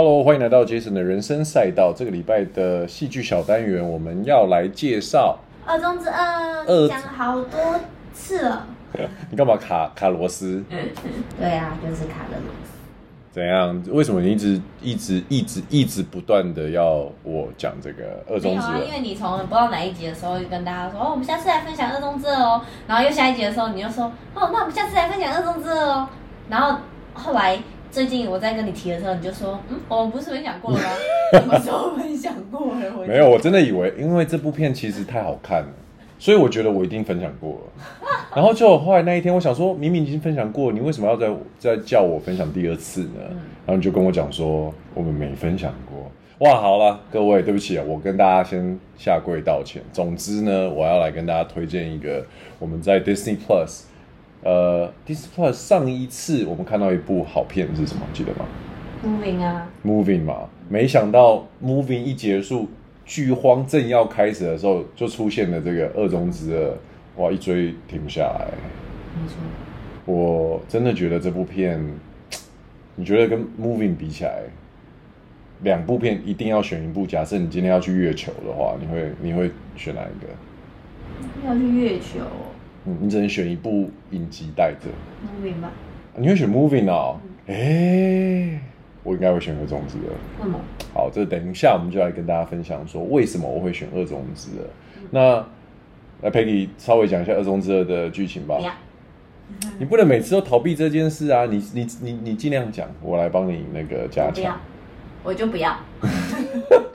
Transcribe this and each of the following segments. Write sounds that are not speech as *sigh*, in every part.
Hello，欢迎来到杰森的人生赛道。这个礼拜的戏剧小单元，我们要来介绍《二中之二》，讲好多次了。*laughs* 你干嘛卡卡螺丝？*laughs* 对啊，就是卡了螺丝。怎样？为什么你一直一直一直一直不断的要我讲这个二中之二？啊、因为你从不知道哪一集的时候就跟大家说，哦，我们下次来分享二中之二哦。然后又下一集的时候，你又说，哦，那我们下次来分享二中之二哦。然后后来。最近我在跟你提的时候，你就说：“ *laughs* 嗯，我们不是分享过了吗？*laughs* 什么时候分享过了？”没有，我真的以为，因为这部片其实太好看了，所以我觉得我一定分享过了。*laughs* 然后就后来那一天，我想说，明明已经分享过，你为什么要再再叫我分享第二次呢？然后你就跟我讲说，我们没分享过。哇，好了，各位，对不起啊，我跟大家先下跪道歉。总之呢，我要来跟大家推荐一个我们在 Disney Plus。呃，Disney Plus 上一次我们看到一部好片是什么？记得吗？Moving 啊，Moving 嘛。没想到 Moving 一结束，剧荒正要开始的时候，就出现了这个二中之二，哇，一追停不下来。没错。我真的觉得这部片，你觉得跟 Moving 比起来，两部片一定要选一部。假设你今天要去月球的话，你会你会选哪一个？要去月球。你只能选一部影集带着。Moving 吧。你会选 Moving 哦？哎、嗯欸，我应该会选二种子的。为什么？好，这等一下我们就来跟大家分享说为什么我会选二中之二。嗯、那来 Peggy 稍微讲一下二中之二的剧情吧。*laughs* 你不能每次都逃避这件事啊！你你你你尽量讲，我来帮你那个加强。我就不要。好，*laughs*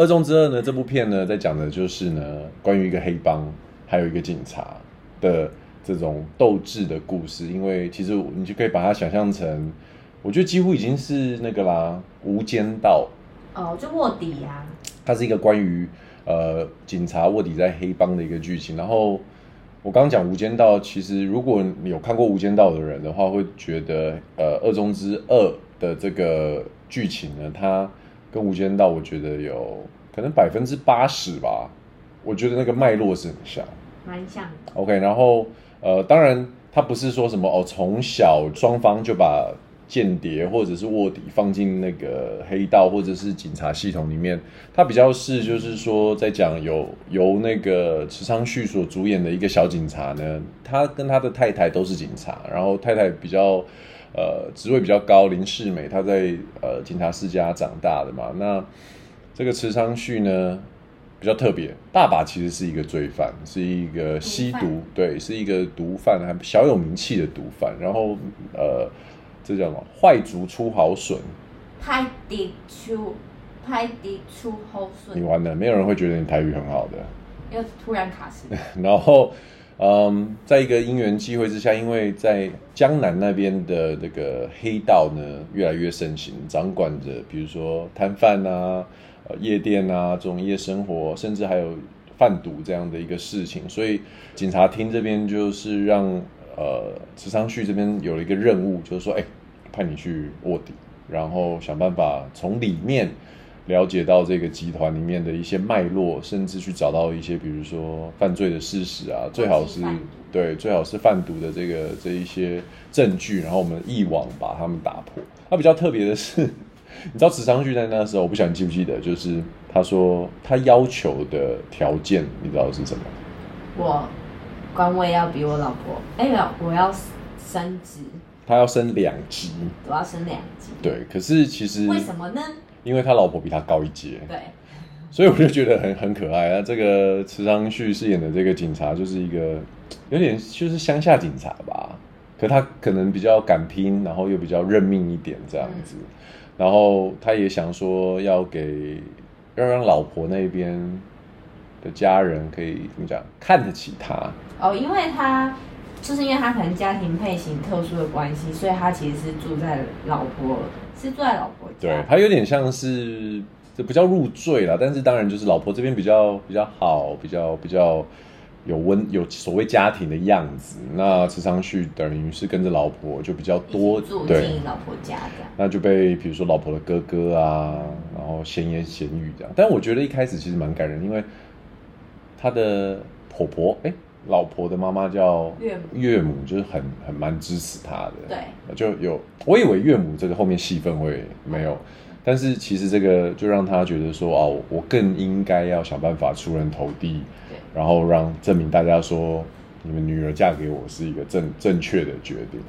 二中之二呢？这部片呢，在讲的就是呢，关于一个黑帮，还有一个警察的这种斗智的故事。因为其实你就可以把它想象成，我觉得几乎已经是那个啦，《无间道》哦，就卧底、啊。它是一个关于呃警察卧底在黑帮的一个剧情。然后我刚刚讲《无间道》，其实如果你有看过《无间道》的人的话，会觉得呃，二中之二的这个剧情呢，它。跟《无间道》我觉得有可能百分之八十吧，我觉得那个脉络是很像，蛮像。OK，然后呃，当然他不是说什么哦，从小双方就把间谍或者是卧底放进那个黑道或者是警察系统里面，他比较是就是说在讲有由那个池昌旭所主演的一个小警察呢，他跟他的太太都是警察，然后太太比较。呃，职位比较高，林世美，她在呃警察世家长大的嘛。那这个池昌旭呢，比较特别，爸爸其实是一个罪犯，是一个吸毒，毒对，是一个毒贩，还小有名气的毒贩。然后呃，这叫什么？坏竹出好笋，歹竹出歹竹出好笋。你完了，没有人会觉得你台语很好的。又突然卡死。*laughs* 然后。嗯，在一个因缘机会之下，因为在江南那边的这个黑道呢越来越盛行，掌管着比如说摊贩啊、呃夜店啊这种夜生活，甚至还有贩毒这样的一个事情，所以警察厅这边就是让呃池昌旭这边有了一个任务，就是说，哎，派你去卧底，然后想办法从里面。了解到这个集团里面的一些脉络，甚至去找到一些，比如说犯罪的事实啊，最好是对，最好是贩毒的这个这一些证据，然后我们一网把他们打破。他比较特别的是，你知道池昌旭在那时候，我不晓得你记不记得，就是他说他要求的条件，你知道是什么？我官位要比我老婆，哎，没有，我要升职，他要升两级，我要升两级，对，可是其实为什么呢？因为他老婆比他高一阶，对，所以我就觉得很很可爱。那这个池昌旭饰演的这个警察，就是一个有点就是乡下警察吧，可他可能比较敢拼，然后又比较认命一点这样子。嗯、然后他也想说要给要让老婆那边的家人可以怎么讲看得起他哦，因为他就是因为他可能家庭配型特殊的关系，所以他其实是住在老婆。是住在老婆家，对，他有点像是这不叫入赘啦，但是当然就是老婆这边比较比较好，比较比较有温有所谓家庭的样子。那池昌旭等于是跟着老婆就比较多，住进老婆家这样，那就被比如说老婆的哥哥啊，然后闲言闲语这样。但我觉得一开始其实蛮感人，因为他的婆婆哎、欸，老婆的妈妈叫岳母，岳母就是很很蛮支持他的。对，就有我以为岳母这个后面戏份会没有，但是其实这个就让他觉得说哦，我更应该要想办法出人头地，对，然后让证明大家说你们女儿嫁给我是一个正正确的决定。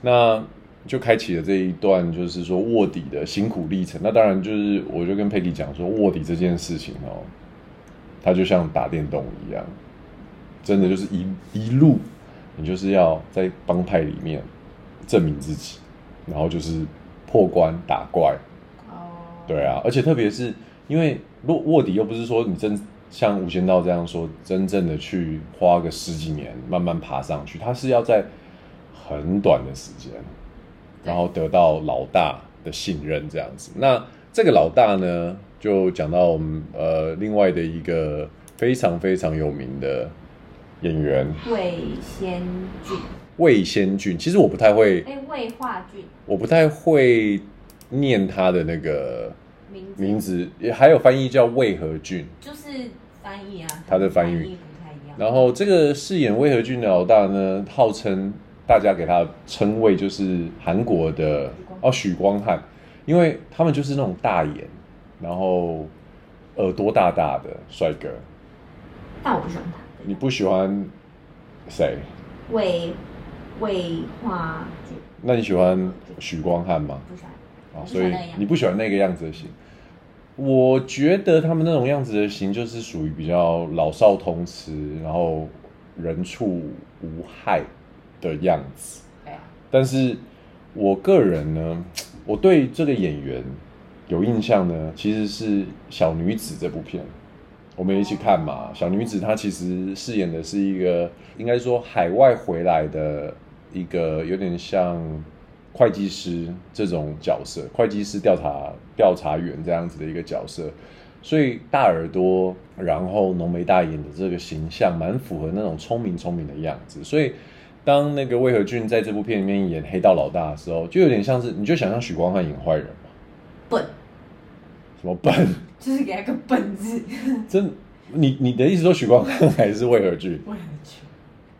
那就开启了这一段，就是说卧底的辛苦历程。那当然就是，我就跟佩 y 讲说，卧底这件事情哦，它就像打电动一样，真的就是一一路，你就是要在帮派里面证明自己，然后就是破关打怪。哦。对啊，而且特别是因为卧卧底又不是说你真像无间道这样说，真正的去花个十几年慢慢爬上去，他是要在很短的时间。然后得到老大的信任，这样子。那这个老大呢，就讲到我们呃另外的一个非常非常有名的演员魏先俊。魏先俊，其实我不太会。哎，魏化俊。我不太会念他的那个名字，名字也还有翻译叫魏和俊，就是翻译啊，他的翻译不太一样。然后这个饰演魏和俊的老大呢，号称。大家给他称谓就是韩国的哦许光汉，因为他们就是那种大眼，然后耳朵大大的帅哥。但我不喜欢他。你不喜欢谁？魏魏化俊。那你喜欢许光汉吗？不喜欢。啊，所以你不喜欢那个样子的型。我觉得他们那种样子的型就是属于比较老少通吃，然后人畜无害。的样子，但是我个人呢，我对这个演员有印象呢，其实是《小女子》这部片，我们一起看嘛。小女子她其实饰演的是一个，应该说海外回来的一个有点像会计师这种角色，会计师调查调查员这样子的一个角色，所以大耳朵，然后浓眉大眼的这个形象，蛮符合那种聪明聪明的样子，所以。当那个魏和俊在这部片里面演黑道老大的时候，就有点像是，你就想象许光汉演坏人？什么笨？*laughs* 就是给他个笨字。*laughs* 真，你你的意思说许光汉还是魏和俊？魏和俊。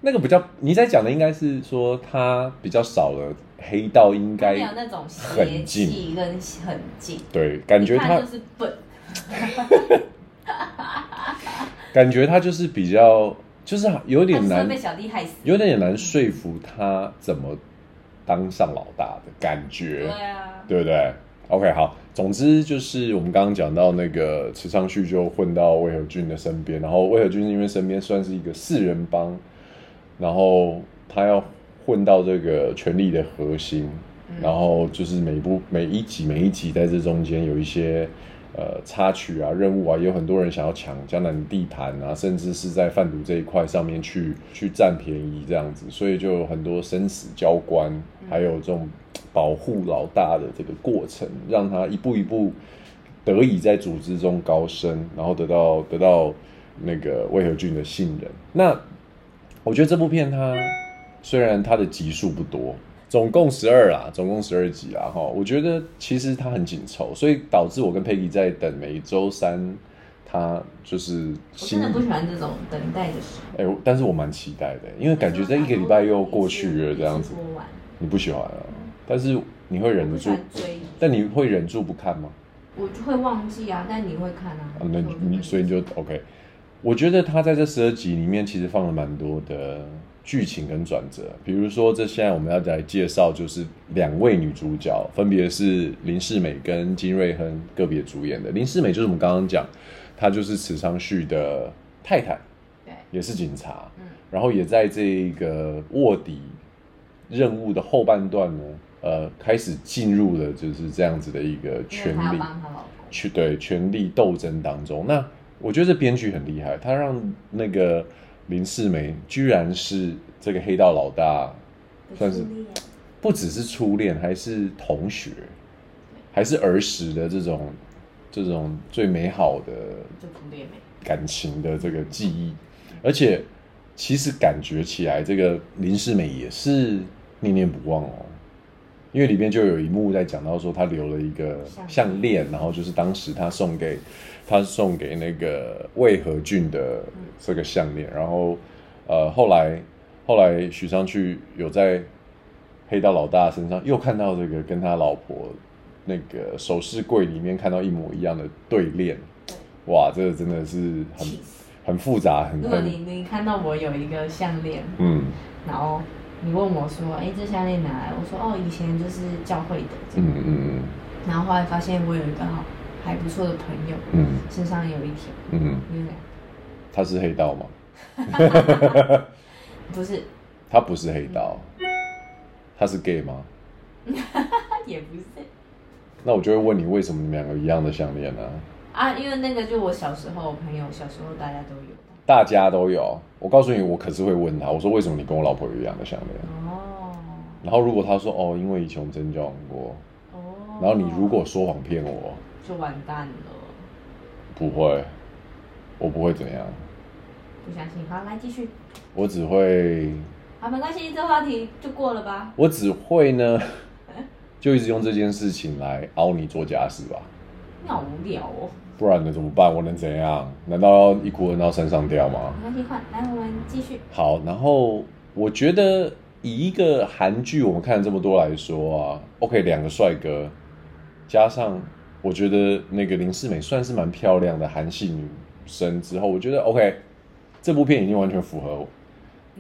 那个比较，你在讲的应该是说他比较少了黑道，应该没有那种邪气跟很近。对，感觉他就是笨。*laughs* 感觉他就是比较。就是有点难被小弟害死，有点难说服他怎么当上老大的感觉，对啊，对不对？OK，好，总之就是我们刚刚讲到那个池昌旭就混到魏和俊的身边，然后魏和俊因为身边算是一个四人帮，然后他要混到这个权力的核心，嗯、然后就是每部每一集每一集在这中间有一些。呃，插曲啊，任务啊，也有很多人想要抢江南地盘啊，甚至是在贩毒这一块上面去去占便宜这样子，所以就有很多生死交关，还有这种保护老大的这个过程，让他一步一步得以在组织中高升，然后得到得到那个魏和俊的信任。那我觉得这部片它虽然它的集数不多。总共十二啦，总共十二集啦，哈，我觉得其实它很紧凑，所以导致我跟佩奇在等每周三，他就是新。我真的不喜欢这种等待的时候。哎、欸，但是我蛮期待的，因为感觉这一个礼拜又过去了这样子。你不喜欢啊？但是你会忍得住？但你会忍住不看吗？我就会忘记啊，但你会看啊。啊那你所以你就 OK。我觉得他在这十二集里面其实放了蛮多的。剧情跟转折，比如说，这现在我们要来介绍，就是两位女主角，分别是林世美跟金瑞亨个别主演的。林世美就是我们刚刚讲，她就是池昌旭的太太，对，也是警察，嗯，然后也在这个卧底任务的后半段呢，呃，开始进入了就是这样子的一个权力，去对权力斗争当中。那我觉得这编剧很厉害，他让那个。林世美居然是这个黑道老大，算是不只是初恋，还是同学，还是儿时的这种这种最美好的感情的这个记忆，而且其实感觉起来，这个林世美也是念念不忘哦，因为里面就有一幕在讲到说，他留了一个项链，然后就是当时他送给。他送给那个魏和俊的这个项链，然后呃，后来后来许昌去有在黑道老大身上又看到这个跟他老婆那个首饰柜里面看到一模一样的对链，哇，这个真的是很很复杂，很。如果你你看到我有一个项链，嗯，然后你问我说，哎，这项链哪来？我说，哦，以前就是教会的，嗯嗯嗯，然后后来发现我有一个好还不错的朋友，嗯，身上有一条，嗯嗯，他是黑道吗？*laughs* 不是，他不是黑道，他是 gay 吗？*laughs* 也不是。那我就会问你，为什么你们两个一样的项链呢？啊，因为那个就我小时候朋友小时候大家都有，大家都有。我告诉你，我可是会问他，我说为什么你跟我老婆有一样的项链？哦。然后如果他说哦，因为以前我们真交往过。哦。然后你如果说谎骗我。就完蛋了。不会，我不会怎样。不相信，好，来继续。我只会。好，没关系，这话题就过了吧。我只会呢，*laughs* 就一直用这件事情来凹你做家事吧。你好无聊哦。不然能？怎么办？我能怎样？难道要一哭到山上吊吗？没关系，换来，我们继续。好，然后我觉得以一个韩剧我们看了这么多来说啊，OK，两个帅哥加上。我觉得那个林世美算是蛮漂亮的韩系女生，之后我觉得 OK，这部片已经完全符合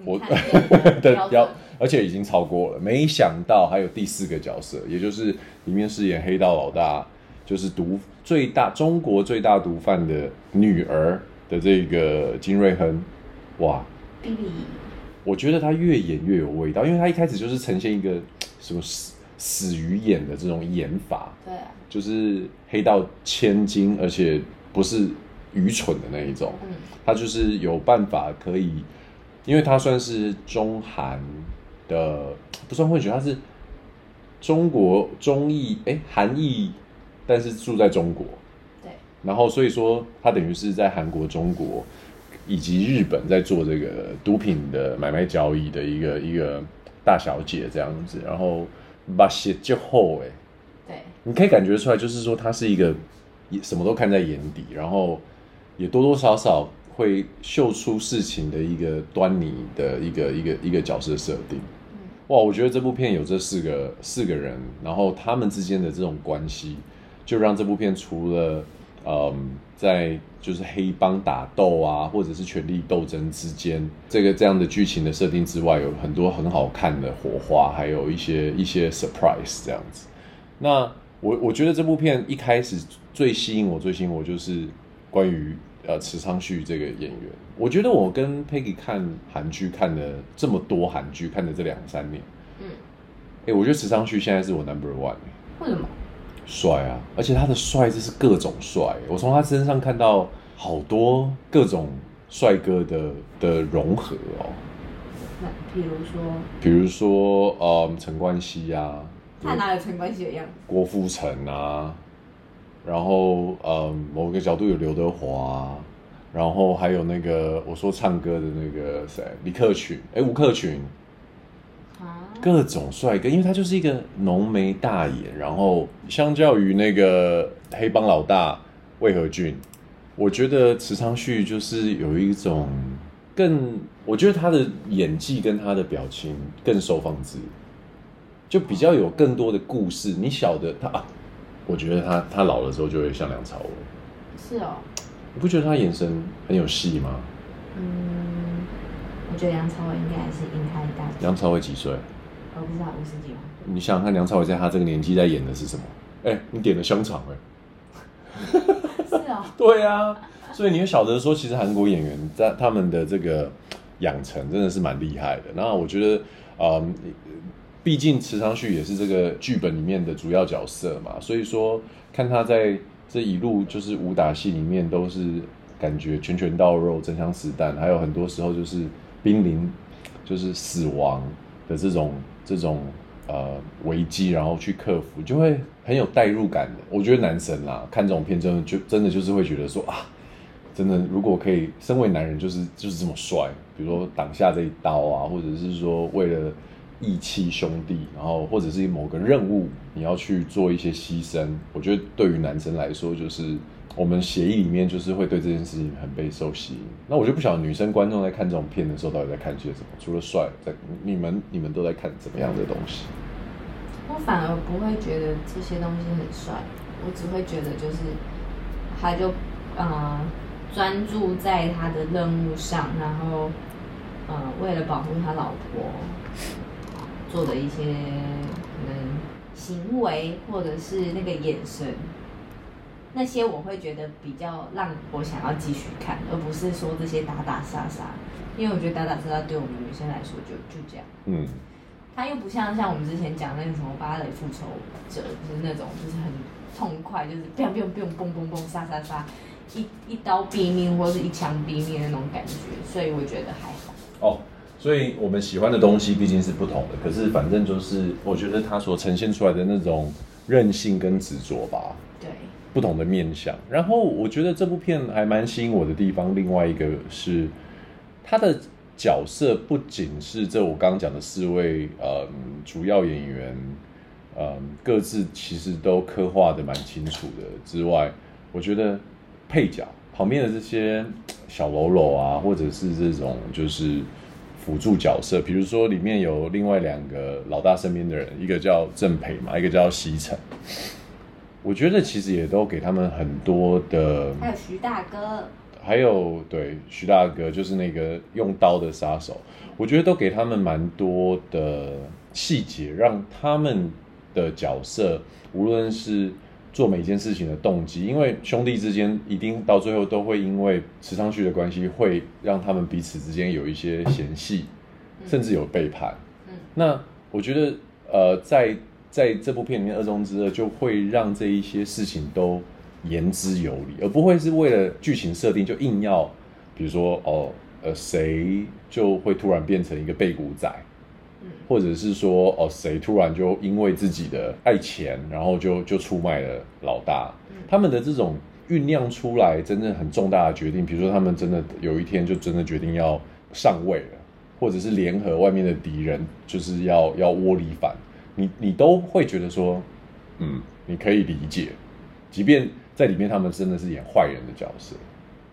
我 *laughs* 的标，而且已经超过了。没想到还有第四个角色，也就是里面饰演黑道老大，就是毒最大中国最大毒贩的女儿的这个金瑞亨，哇。我觉得她越演越有味道，因为她一开始就是呈现一个什么死死鱼眼的这种演法，对、啊，就是黑到千金，而且不是愚蠢的那一种，嗯，他就是有办法可以，因为他算是中韩的，不算混血，他是中国中裔，哎，韩裔，但是住在中国，对，然后所以说他等于是在韩国、中国以及日本在做这个毒品的买卖交易的一个一个大小姐这样子，然后。把血就厚哎，对，你可以感觉出来，就是说他是一个什么都看在眼底，然后也多多少少会秀出事情的一个端倪的一个一个一个角色设定。哇，我觉得这部片有这四个四个人，然后他们之间的这种关系，就让这部片除了。嗯，在就是黑帮打斗啊，或者是权力斗争之间，这个这样的剧情的设定之外，有很多很好看的火花，还有一些一些 surprise 这样子。那我我觉得这部片一开始最吸引我，最吸引我就是关于呃池昌旭这个演员。我觉得我跟 Peggy 看韩剧看了这么多韩剧，看了这两三年，嗯，哎，我觉得池昌旭现在是我 number one。为什么？帅啊！而且他的帅就是各种帅，我从他身上看到好多各种帅哥的的融合哦。那比如说，比如说，呃，陈冠希啊，他哪有陈冠希的样子？郭富城啊，然后呃，某个角度有刘德华，然后还有那个我说唱歌的那个谁，李克群，哎，吴克群。各种帅哥，因为他就是一个浓眉大眼，然后相较于那个黑帮老大魏和俊，我觉得池昌旭就是有一种更，我觉得他的演技跟他的表情更收放自如，就比较有更多的故事。你晓得他啊？我觉得他他老了之后就会像梁朝伟。是哦。你不觉得他眼神很有戏吗？嗯，我觉得梁朝伟应该还是赢他一大。梁朝伟几岁？我不知道五十几吗？你想想看，梁朝伟在他这个年纪在演的是什么？哎、欸，你点了香肠哎、欸。是啊、哦。*laughs* 对啊，所以你会晓得说，其实韩国演员在他们的这个养成真的是蛮厉害的。那我觉得，嗯，毕竟池昌旭也是这个剧本里面的主要角色嘛，所以说看他在这一路就是武打戏里面都是感觉拳拳到肉、真枪实弹，还有很多时候就是濒临就是死亡的这种。这种呃危机，然后去克服，就会很有代入感的。我觉得男神啦，看这种片真的就真的就是会觉得说啊，真的如果可以，身为男人就是就是这么帅。比如说挡下这一刀啊，或者是说为了义气兄弟，然后或者是某个任务你要去做一些牺牲，我觉得对于男生来说，就是我们协议里面就是会对这件事情很备受吸引。那我就不晓得女生观众在看这种片的时候到底在看些什么，除了帅，在你们你们都在看怎么样的东西？我反而不会觉得这些东西很帅，我只会觉得就是他就呃专注在他的任务上，然后呃为了保护他老婆。做的一些可能行为，或者是那个眼神，那些我会觉得比较让我想要继续看，而不是说这些打打杀杀。因为我觉得打打杀杀对我们女生来说就就这样。嗯。他又不像像我们之前讲那个什么芭蕾复仇者，就是那种就是很痛快，就是砰砰砰砰砰砰杀杀杀，一一刀毙命或者是一枪毙命的那种感觉，所以我觉得还好。哦。所以我们喜欢的东西毕竟是不同的，可是反正就是我觉得他所呈现出来的那种韧性跟执着吧，对，不同的面相。然后我觉得这部片还蛮吸引我的地方，另外一个是他的角色不仅是这我刚刚讲的四位呃主要演员，呃各自其实都刻画的蛮清楚的之外，我觉得配角旁边的这些小喽啰啊，或者是这种就是。辅助角色，比如说里面有另外两个老大身边的人，一个叫郑培嘛，一个叫西城。我觉得其实也都给他们很多的，还有徐大哥，还有对徐大哥就是那个用刀的杀手，我觉得都给他们蛮多的细节，让他们的角色无论是。做每件事情的动机，因为兄弟之间一定到最后都会因为池昌旭的关系，会让他们彼此之间有一些嫌隙，甚至有背叛。嗯，那我觉得，呃，在在这部片里面，《二中之二》就会让这一些事情都言之有理，而不会是为了剧情设定就硬要，比如说哦，呃，谁就会突然变成一个背骨仔。或者是说哦，谁突然就因为自己的爱钱，然后就就出卖了老大。他们的这种酝酿出来真正很重大的决定，比如说他们真的有一天就真的决定要上位了，或者是联合外面的敌人，就是要要窝里反，你你都会觉得说，嗯，你可以理解，即便在里面他们真的是演坏人的角色。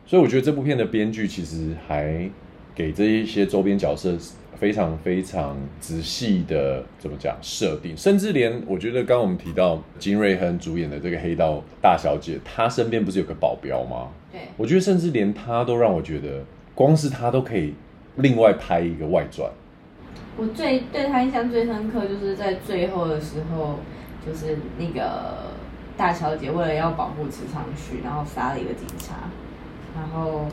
所以我觉得这部片的编剧其实还给这一些周边角色。非常非常仔细的怎么讲设定，甚至连我觉得刚刚我们提到金瑞亨主演的这个黑道大小姐，她身边不是有个保镖吗？对，我觉得甚至连她都让我觉得，光是她都可以另外拍一个外传。我最对她印象最深刻，就是在最后的时候，就是那个大小姐为了要保护池昌旭，然后杀了一个警察，然后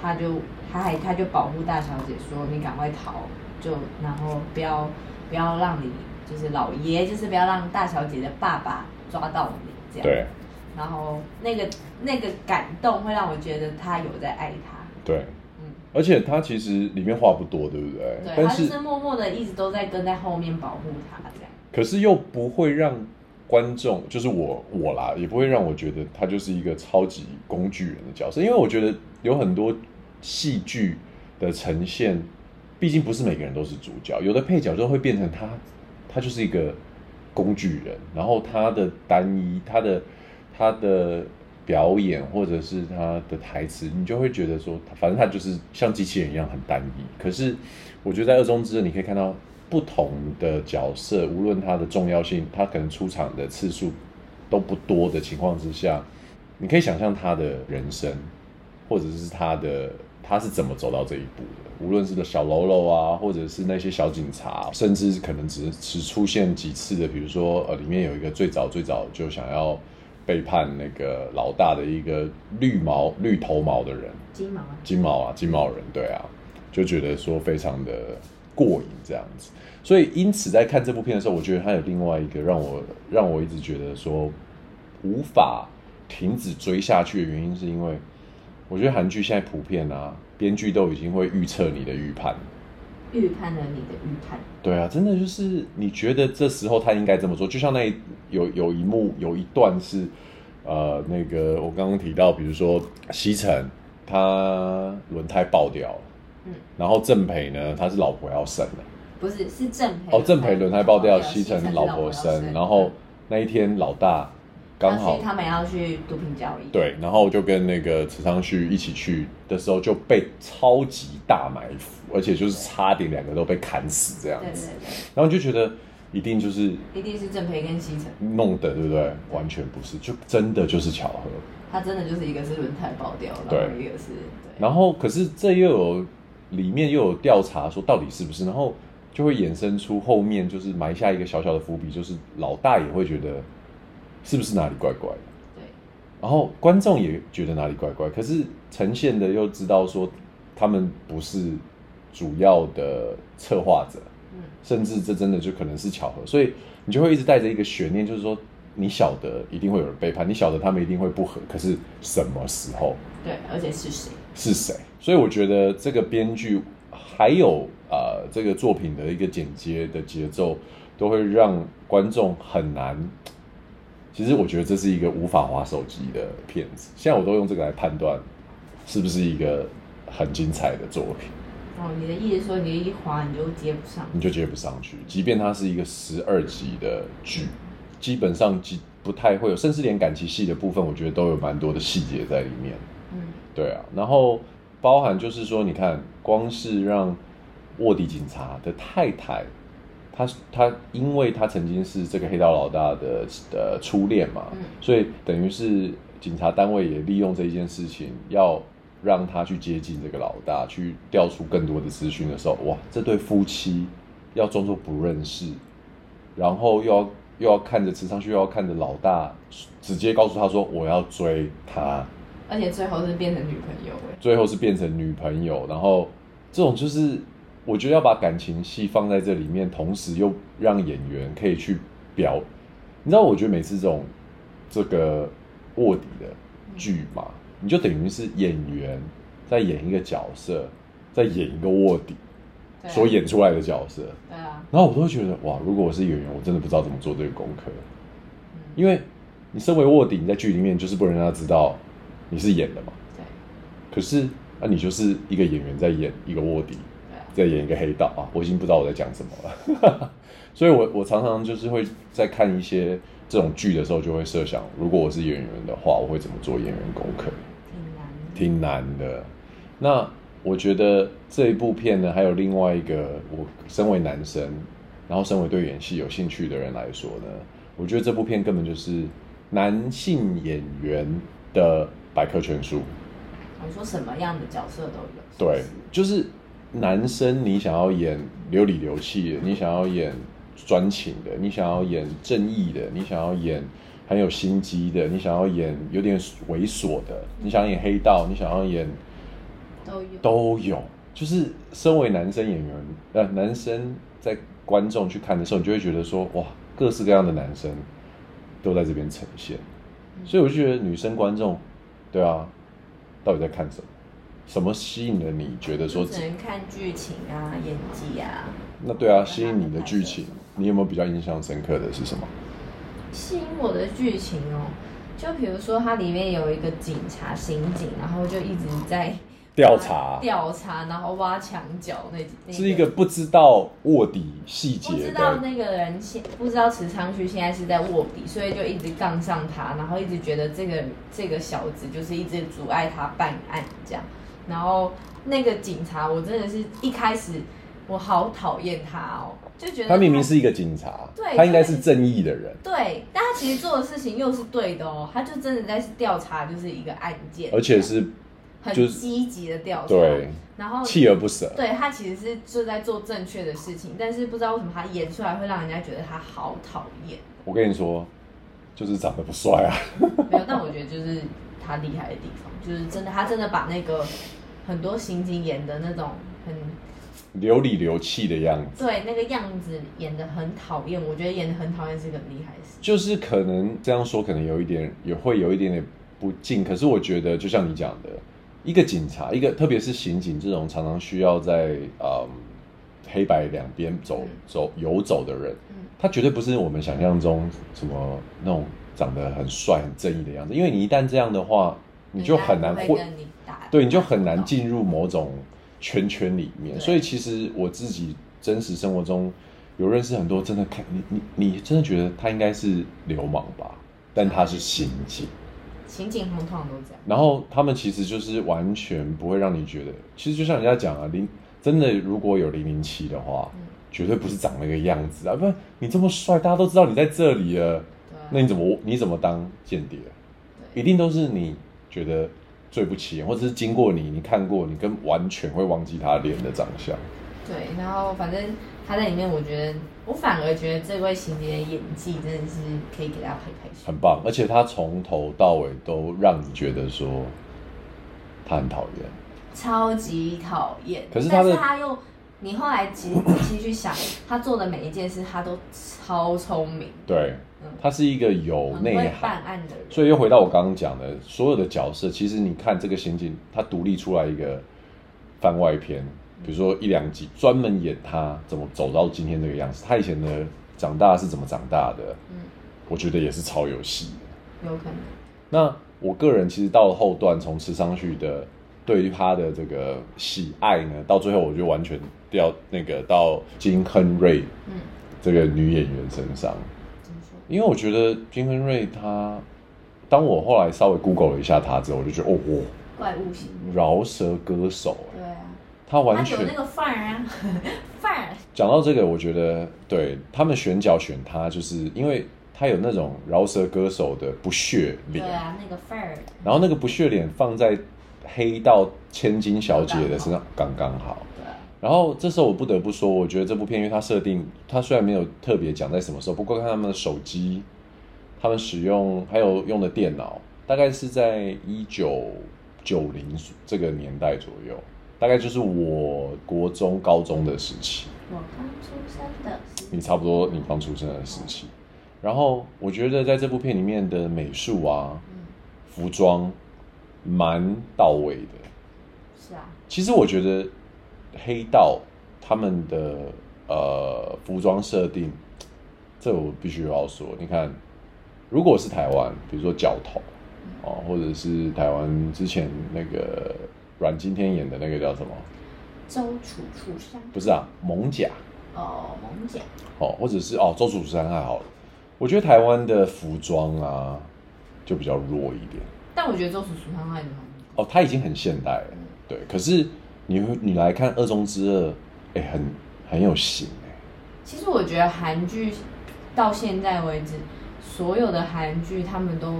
她就他还他就保护大小姐说：“你赶快逃。”就然后不要不要让你就是老爷，就是不要让大小姐的爸爸抓到你这样。对。然后那个那个感动会让我觉得他有在爱他。对。嗯。而且他其实里面话不多，对不对？对。但是他是默默的一直都在跟在后面保护他这样。可是又不会让观众，就是我我啦，也不会让我觉得他就是一个超级工具人的角色，因为我觉得有很多戏剧的呈现。毕竟不是每个人都是主角，有的配角就会变成他，他就是一个工具人，然后他的单一，他的他的表演或者是他的台词，你就会觉得说，反正他就是像机器人一样很单一。可是我觉得在《二中之恶》，你可以看到不同的角色，无论他的重要性，他可能出场的次数都不多的情况之下，你可以想象他的人生，或者是他的。他是怎么走到这一步的？无论是个小喽啰啊，或者是那些小警察，甚至可能只只出现几次的，比如说呃，里面有一个最早最早就想要背叛那个老大的一个绿毛绿头毛的人，金毛啊，金毛啊，金毛人，对啊，就觉得说非常的过瘾这样子。所以因此在看这部片的时候，我觉得他有另外一个让我让我一直觉得说无法停止追下去的原因，是因为。我觉得韩剧现在普遍啊，编剧都已经会预测你的预判，预判了你的预判。对啊，真的就是你觉得这时候他应该这么做，就像那有有一幕有一段是，呃，那个我刚刚提到，比如说西城他轮胎爆掉了，嗯，然后郑培呢，他是老婆要生的，不是是郑培哦，郑培轮胎爆掉，西城老婆生，然后那一天老大刚好。他们要去毒品交易，对，然后就跟那个池昌旭一起去的时候就被超级大埋伏，而且就是差点两个都被砍死这样子，对对。对，然后就觉得一定就是一定是郑培跟西城弄的，对不对？完全不是，就真的就是巧合，他真的就是一个是轮胎爆掉，然后一个是，然后可是这又有里面又有调查说到底是不是，然后。就会衍生出后面就是埋下一个小小的伏笔，就是老大也会觉得是不是哪里怪怪的，对，然后观众也觉得哪里怪怪，可是呈现的又知道说他们不是主要的策划者，嗯，甚至这真的就可能是巧合，所以你就会一直带着一个悬念，就是说你晓得一定会有人背叛，你晓得他们一定会不和，可是什么时候？对，而且是谁？是谁？所以我觉得这个编剧。还有啊、呃，这个作品的一个剪接的节奏，都会让观众很难。其实我觉得这是一个无法滑手机的片子。现在我都用这个来判断，是不是一个很精彩的作品。哦，你的意思说你一滑你就接不上，你就接不上去。即便它是一个十二集的剧，基本上不太会有，甚至连感情戏的部分，我觉得都有蛮多的细节在里面。嗯，对啊，然后。包含就是说，你看，光是让卧底警察的太太，他他，因为他曾经是这个黑道老大的呃初恋嘛，嗯、所以等于是警察单位也利用这一件事情，要让他去接近这个老大，去调出更多的资讯的时候，哇，这对夫妻要装作不认识，然后又要又要看着池昌旭，又要看着老大，直接告诉他说我要追他。而且最后是变成女朋友，最后是变成女朋友，然后这种就是我觉得要把感情戏放在这里面，同时又让演员可以去表，你知道，我觉得每次这种这个卧底的剧嘛，嗯、你就等于是演员在演一个角色，在演一个卧底所演出来的角色，对啊，然后我都会觉得哇，如果我是演员，我真的不知道怎么做这个功课，嗯、因为你身为卧底，你在剧里面就是不能让他知道。你是演的嘛？对。可是，那、啊、你就是一个演员在演一个卧底，对在演一个黑道啊！我已经不知道我在讲什么了。*laughs* 所以我我常常就是会在看一些这种剧的时候，就会设想，如果我是演员的话，我会怎么做演员功课？挺难，挺难的。那我觉得这一部片呢，还有另外一个，我身为男生，然后身为对演戏有兴趣的人来说呢，我觉得这部片根本就是男性演员的。百科全书，你说什么样的角色都有。对，就是男生，你想要演流里流气的，你想要演专情的，你想要演正义的，你想要演很有心机的，你想要演有点猥琐的，你想演黑道，你想要演都有都有。就是身为男生演员，呃，男生在观众去看的时候，你就会觉得说，哇，各式各样的男生都在这边呈现。所以我就觉得女生观众。对啊，到底在看什么？什么吸引了你？觉得说只能看剧情啊，演技啊。那对啊，吸引你的剧情，你有没有比较印象深刻的是什么？吸引我的剧情哦，就比如说它里面有一个警察刑警，然后就一直在。调查，调查，然后挖墙脚那，那是一个不知道卧底细节的，不知道那个人现不知道池昌旭现在是在卧底，所以就一直杠上他，然后一直觉得这个这个小子就是一直阻碍他办案这样。然后那个警察，我真的是一开始我好讨厌他哦，就觉得他，他明明是一个警察，对，他应该是正义的人，对，但他其实做的事情又是对的哦，他就真的在调查就是一个案件，而且是。很积极的调查，对，然后锲而不舍。对，他其实是就在做正确的事情，但是不知道为什么他演出来会让人家觉得他好讨厌。我跟你说，就是长得不帅啊。*laughs* 没有，但我觉得就是他厉害的地方，就是真的，他真的把那个很多刑警演的那种很流里流气的样子，对，那个样子演的很讨厌。我觉得演的很讨厌是一个很厉害的事。就是可能这样说，可能有一点也会有一点点不敬，可是我觉得就像你讲的。一个警察，一个特别是刑警这种常常需要在嗯黑白两边走走游走的人，他绝对不是我们想象中什么那种长得很帅、很正义的样子。因为你一旦这样的话，你就很难会，对，你就很难进入某种圈圈里面。所以其实我自己真实生活中有认识很多真的看你你你真的觉得他应该是流氓吧？但他是刑警，刑警通常都这样。然后他们其实就是完全不会让你觉得，其实就像人家讲啊，零真的如果有零零七的话，嗯、绝对不是长那个样子啊！不然你这么帅，大家都知道你在这里了，那你怎么你怎么当间谍？一定都是你觉得最不起眼，或者是经过你，你看过，你跟完全会忘记他脸的长相。对，然后反正他在里面，我觉得我反而觉得这位情节的演技真的是可以给大家拍拍手。很棒，而且他从头到尾都让你觉得说他很讨厌，超级讨厌。可是他是他又，你后来其实仔细去想，他做的每一件事，他都超聪明。对。他是一个有内涵案的人，所以又回到我刚刚讲的，所有的角色，其实你看这个刑警，他独立出来一个番外篇，比如说一两集，专门演他怎么走到今天这个样子。他以前的长大是怎么长大的？嗯，我觉得也是超有戏的，有可能。那我个人其实到了后段，从池昌旭的对于他的这个喜爱呢，到最后我就完全掉那个到金亨瑞，嗯，这个女演员身上。因为我觉得金亨瑞他，当我后来稍微 Google 了一下他之后，我就觉得哦，哦，怪物型饶舌歌手，对啊，他完全他有那个范儿啊，*laughs* 范儿。讲到这个，我觉得对他们选角选他，就是因为他有那种饶舌歌手的不屑脸，对啊，那个范儿。然后那个不屑脸放在黑道千金小姐的身上刚刚好。然后这时候我不得不说，我觉得这部片因为它设定，它虽然没有特别讲在什么时候，不过看他们的手机，他们使用还有用的电脑，大概是在一九九零这个年代左右，大概就是我国中高中的时期。我刚出生的。你差不多你刚出生的时期。然后我觉得在这部片里面的美术啊，服装蛮到位的。是啊。其实我觉得。黑道他们的呃服装设定，这我必须要说。你看，如果是台湾，比如说角头哦，或者是台湾之前那个阮经天演的那个叫什么？周楚楚山？不是啊，蒙甲。哦，蒙甲。哦，或者是哦，周楚楚山还好了。我觉得台湾的服装啊，就比较弱一点。但我觉得周楚楚山还哦，他已经很现代了，嗯、对，可是。你你来看《二中之恶》，哎，很很有型哎。其实我觉得韩剧到现在为止，所有的韩剧他们都，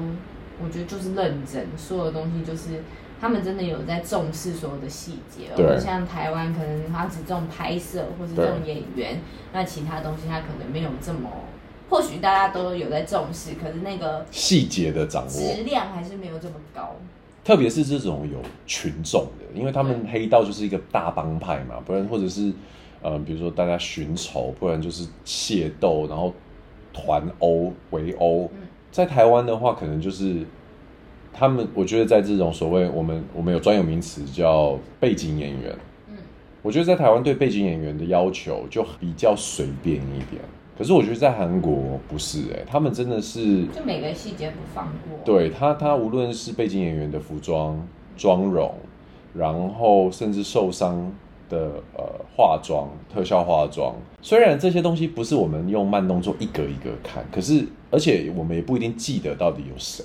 我觉得就是认真，所有的东西就是他们真的有在重视所有的细节，对而不像台湾可能他只重拍摄或是这种演员，那其他东西他可能没有这么，或许大家都有在重视，可是那个细节的掌握质量还是没有这么高。特别是这种有群众的，因为他们黑道就是一个大帮派嘛，不然或者是呃，比如说大家寻仇，不然就是械斗，然后团殴围殴。在台湾的话，可能就是他们，我觉得在这种所谓我们我们有专有名词叫背景演员。嗯，我觉得在台湾对背景演员的要求就比较随便一点。可是我觉得在韩国不是哎、欸，他们真的是就每个细节不放过。对他，他无论是背景演员的服装、妆容，然后甚至受伤的呃化妆、特效化妆，虽然这些东西不是我们用慢动作一格一格看，可是而且我们也不一定记得到底有谁，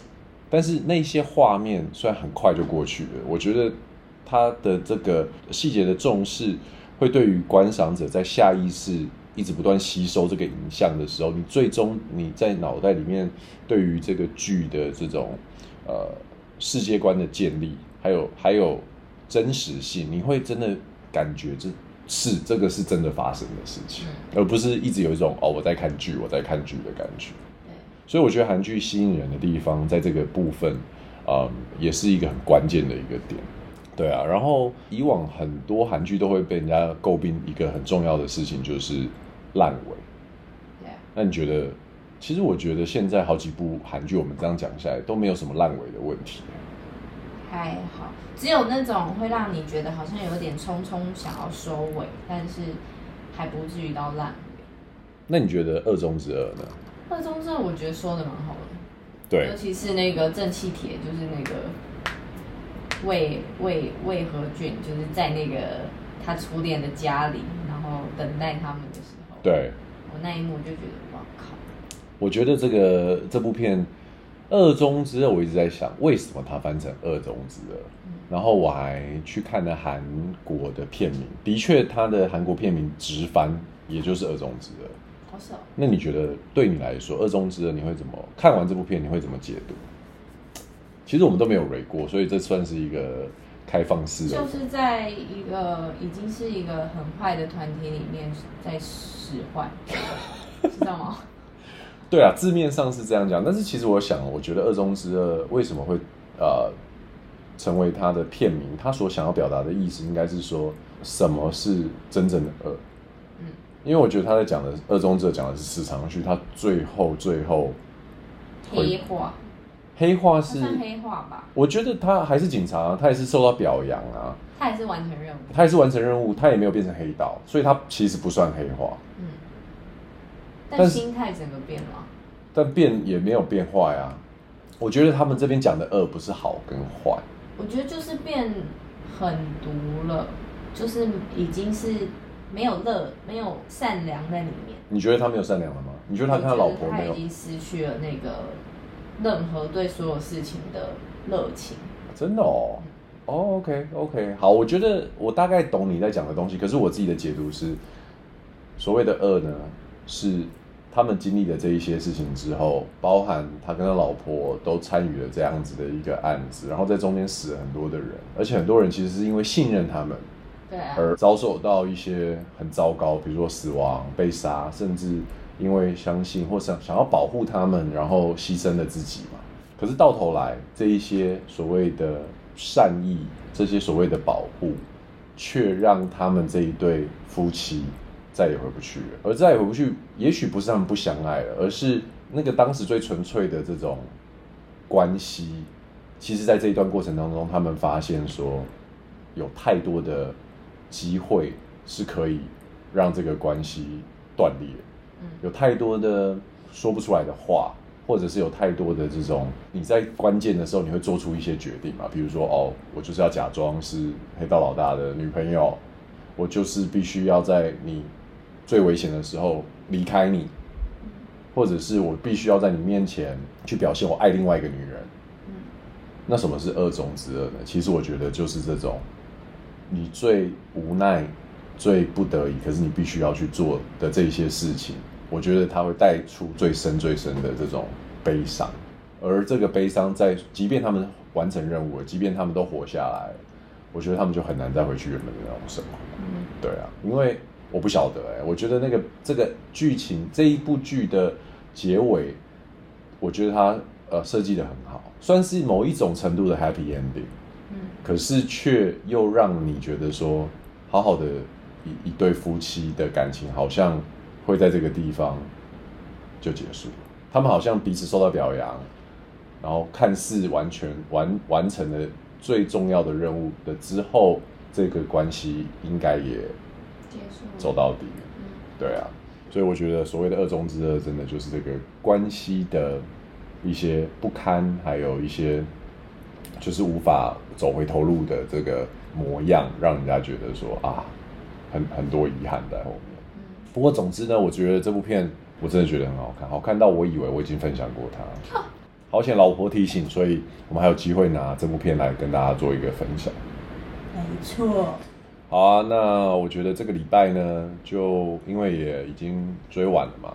但是那些画面虽然很快就过去了，我觉得他的这个细节的重视，会对于观赏者在下意识。一直不断吸收这个影像的时候，你最终你在脑袋里面对于这个剧的这种呃世界观的建立，还有还有真实性，你会真的感觉这是这个是真的发生的事情，嗯、而不是一直有一种哦我在看剧我在看剧的感觉。所以我觉得韩剧吸引人的地方在这个部分，嗯，也是一个很关键的一个点。对啊，然后以往很多韩剧都会被人家诟病一个很重要的事情就是。烂尾，那你觉得？其实我觉得现在好几部韩剧，我们这样讲下来都没有什么烂尾的问题。还好，只有那种会让你觉得好像有点匆匆想要收尾，但是还不至于到烂尾。那你觉得《二中之二》呢？《二中之二》我觉得说的蛮好的，对，尤其是那个正气铁，就是那个魏魏魏和俊，就是在那个他初恋的家里，然后。等待他们的对，我那一幕就觉得哇靠！我觉得这个这部片《二中之恶》，我一直在想，为什么它翻成《二中之恶》？嗯，然后我还去看了韩国的片名，的确，它的韩国片名直翻也就是《二中之恶》。好少。那你觉得对你来说，《二中之恶》你会怎么看完这部片？你会怎么解读？其实我们都没有雷过，所以这算是一个开放式的。就是在一个已经是一个很坏的团体里面在使唤，*laughs* 知道吗？对啊，字面上是这样讲，但是其实我想，我觉得《二中之二》为什么会呃成为他的片名？他所想要表达的意思，应该是说什么是真正的恶？嗯，因为我觉得他在讲的《二中之二》讲的是市场剧，他最后最后黑化。黑化是黑化吧？我觉得他还是警察，他也是受到表扬啊。他也是完成任务，他也是完成任务，他也没有变成黑道，所以他其实不算黑化。嗯，但心态整个变了。但变也没有变坏啊。我觉得他们这边讲的恶不是好跟坏。我觉得就是变狠毒了，就是已经是没有乐、没有善良在里面。你觉得他没有善良了吗？你觉得他跟他老婆没有？他已经失去了那个。任何对所有事情的热情，真的哦，哦、oh，OK OK，好，我觉得我大概懂你在讲的东西，可是我自己的解读是，所谓的恶呢，是他们经历了这一些事情之后，包含他跟他老婆都参与了这样子的一个案子，然后在中间死了很多的人，而且很多人其实是因为信任他们，对，而遭受到一些很糟糕，比如说死亡、被杀，甚至。因为相信或想想要保护他们，然后牺牲了自己嘛。可是到头来，这一些所谓的善意，这些所谓的保护，却让他们这一对夫妻再也回不去了。而再也回不去，也许不是他们不相爱了，而是那个当时最纯粹的这种关系，其实在这一段过程当中，他们发现说，有太多的机会是可以让这个关系断裂。有太多的说不出来的话，或者是有太多的这种你在关键的时候你会做出一些决定嘛？比如说哦，我就是要假装是黑道老大的女朋友，我就是必须要在你最危险的时候离开你，或者是我必须要在你面前去表现我爱另外一个女人。那什么是恶中之恶呢？其实我觉得就是这种你最无奈。最不得已，可是你必须要去做的这些事情，我觉得他会带出最深最深的这种悲伤，而这个悲伤在，即便他们完成任务了，即便他们都活下来，我觉得他们就很难再回去原本的那种生活。嗯，对啊，因为我不晓得哎、欸，我觉得那个这个剧情这一部剧的结尾，我觉得它呃设计得很好，算是某一种程度的 happy ending。嗯，可是却又让你觉得说，好好的。一一对夫妻的感情好像会在这个地方就结束，他们好像彼此受到表扬，然后看似完全完完成了最重要的任务的之后，这个关系应该也结束走到底。对啊，所以我觉得所谓的恶中之恶，真的就是这个关系的一些不堪，还有一些就是无法走回头路的这个模样，让人家觉得说啊。很很多遗憾在后面，不过总之呢，我觉得这部片我真的觉得很好看，好看到我以为我已经分享过它，*laughs* 好险老婆提醒，所以我们还有机会拿这部片来跟大家做一个分享。没错。好啊，那我觉得这个礼拜呢，就因为也已经追完了嘛，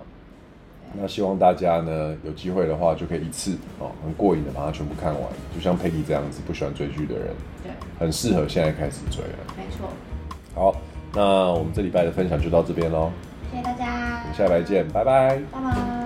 那希望大家呢有机会的话，就可以一次哦，很过瘾的把它全部看完，就像佩蒂这样子不喜欢追剧的人，对，很适合现在开始追了。没错。好。那我们这礼拜的分享就到这边喽，谢谢大家，我们下礼拜见，拜拜，拜拜。